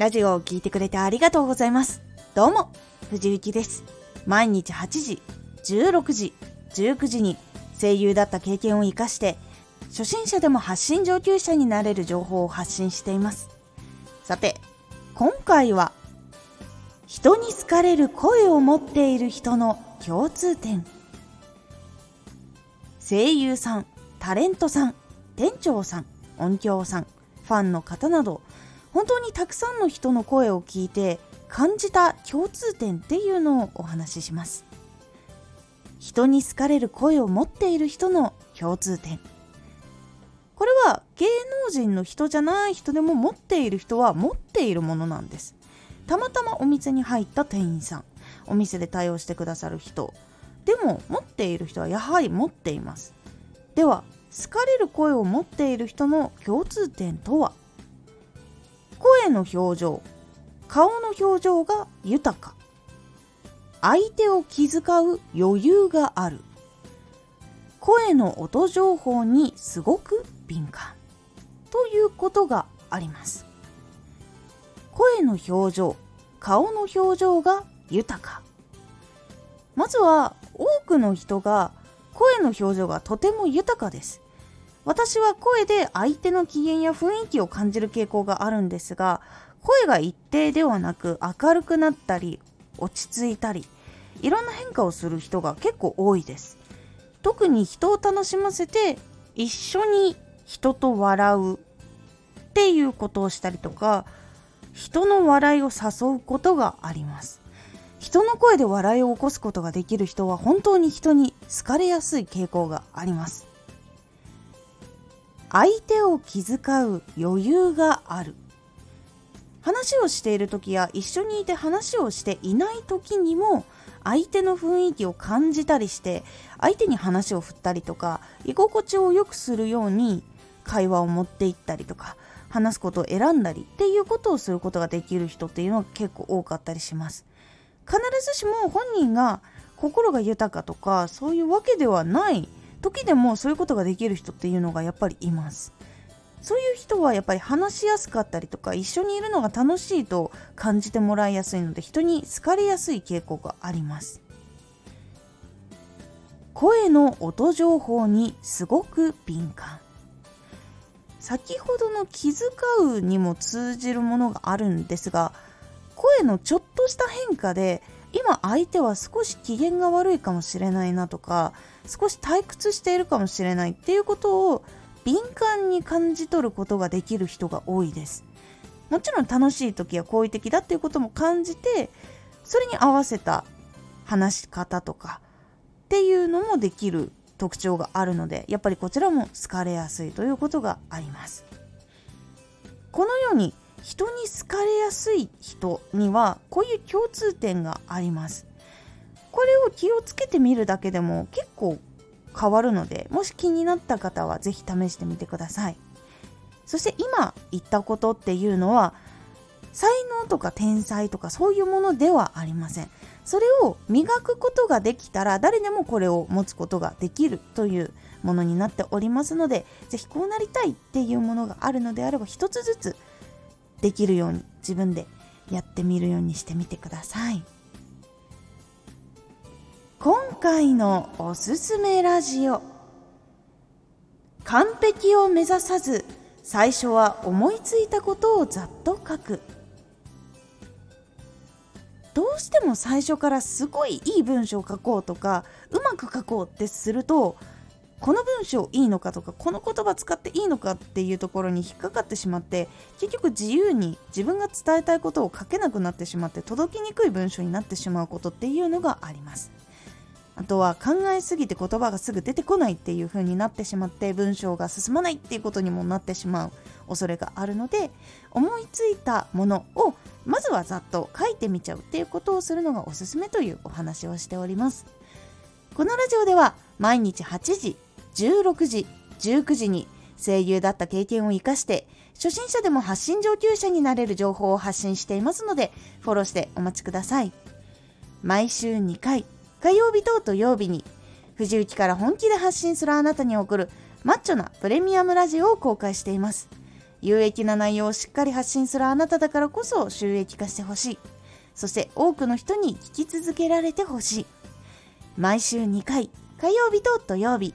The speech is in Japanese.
ラジオを聴いてくれてありがとうございます。どうも、藤幸です。毎日8時、16時、19時に声優だった経験を活かして、初心者でも発信上級者になれる情報を発信しています。さて、今回は、人に好かれる声を持っている人の共通点。声優さん、タレントさん、店長さん、音響さん、ファンの方など、本当にたくさんの人の声を聞いて感じた共通点っていうのをお話しします。人に好かれる声を持っている人の共通点。これは芸能人の人じゃない人でも持っている人は持っているものなんです。たまたまお店に入った店員さん、お店で対応してくださる人、でも持っている人はやはり持っています。では、好かれる声を持っている人の共通点とは？声の表情顔の表情が豊か。相手を気遣う余裕がある。声の音情報にすごく敏感。ということがあります。声の表情顔の表情が豊か。まずは多くの人が声の表情がとても豊かです。私は声で相手の機嫌や雰囲気を感じる傾向があるんですが声が一定ではなく明るくなったり落ち着いたりいろんな変化をする人が結構多いです。特に人を楽しませて一緒に人と笑うっていうことをしたりとか人の笑いを誘うことがあります。人の声で笑いを起こすことができる人は本当に人に好かれやすい傾向があります。相手を気遣う余裕がある。話をしている時や一緒にいて話をしていない時にも相手の雰囲気を感じたりして相手に話を振ったりとか居心地を良くするように会話を持っていったりとか話すことを選んだりっていうことをすることができる人っていうのは結構多かったりします。必ずしも本人が心が豊かとかそういうわけではない時でもそういうことができる人っていうのがやっぱりいます。そういう人はやっぱり話しやすかったりとか一緒にいるのが楽しいと感じてもらいやすいので人に好かれやすい傾向があります。声の音情報にすごく敏感。先ほどの気遣うにも通じるものがあるんですが声のちょっとした変化で今相手は少し機嫌が悪いかもしれないなとか少し退屈しているかもしれないっていうことを敏感に感じ取ることができる人が多いです。もちろん楽しい時や好意的だっていうことも感じてそれに合わせた話し方とかっていうのもできる特徴があるのでやっぱりこちらも好かれやすいということがあります。このように人に好かれやすい人にはこういう共通点があります。これを気をつけてみるだけでも結構変わるのでもし気になった方は是非試してみてください。そして今言ったことっていうのは才能とか天才とかそういうものではありません。それを磨くことができたら誰でもこれを持つことができるというものになっておりますので是非こうなりたいっていうものがあるのであれば一つずつできるように自分でやってみるようにしてみてください。今回のおすすめラジオ。完璧を目指さず最初は思いついたことをざっと書く。どうしても最初からすごいいい文章を書こうとかうまく書こうってするとこの文章いいのかとかこの言葉使っていいのかっていうところに引っかかってしまって結局自由に自分が伝えたいことを書けなくなってしまって届きにくい文章になってしまうことっていうのがあります。あとは考えすぎて言葉がすぐ出てこないっていう風になってしまって文章が進まないっていうことにもなってしまう恐れがあるので思いついたものをまずはざっと書いてみちゃうっていうことをするのがおすすめというお話をしております。このラジオでは毎日8時16時19時に声優だった経験を生かして初心者でも発信上級者になれる情報を発信していますのでフォローしてお待ちください毎週2回火曜日と土曜日に藤雪から本気で発信するあなたに送るマッチョなプレミアムラジオを公開しています有益な内容をしっかり発信するあなただからこそ収益化してほしい。そして多くの人に聞き続けられてほしい。毎週2回、火曜日と土曜日、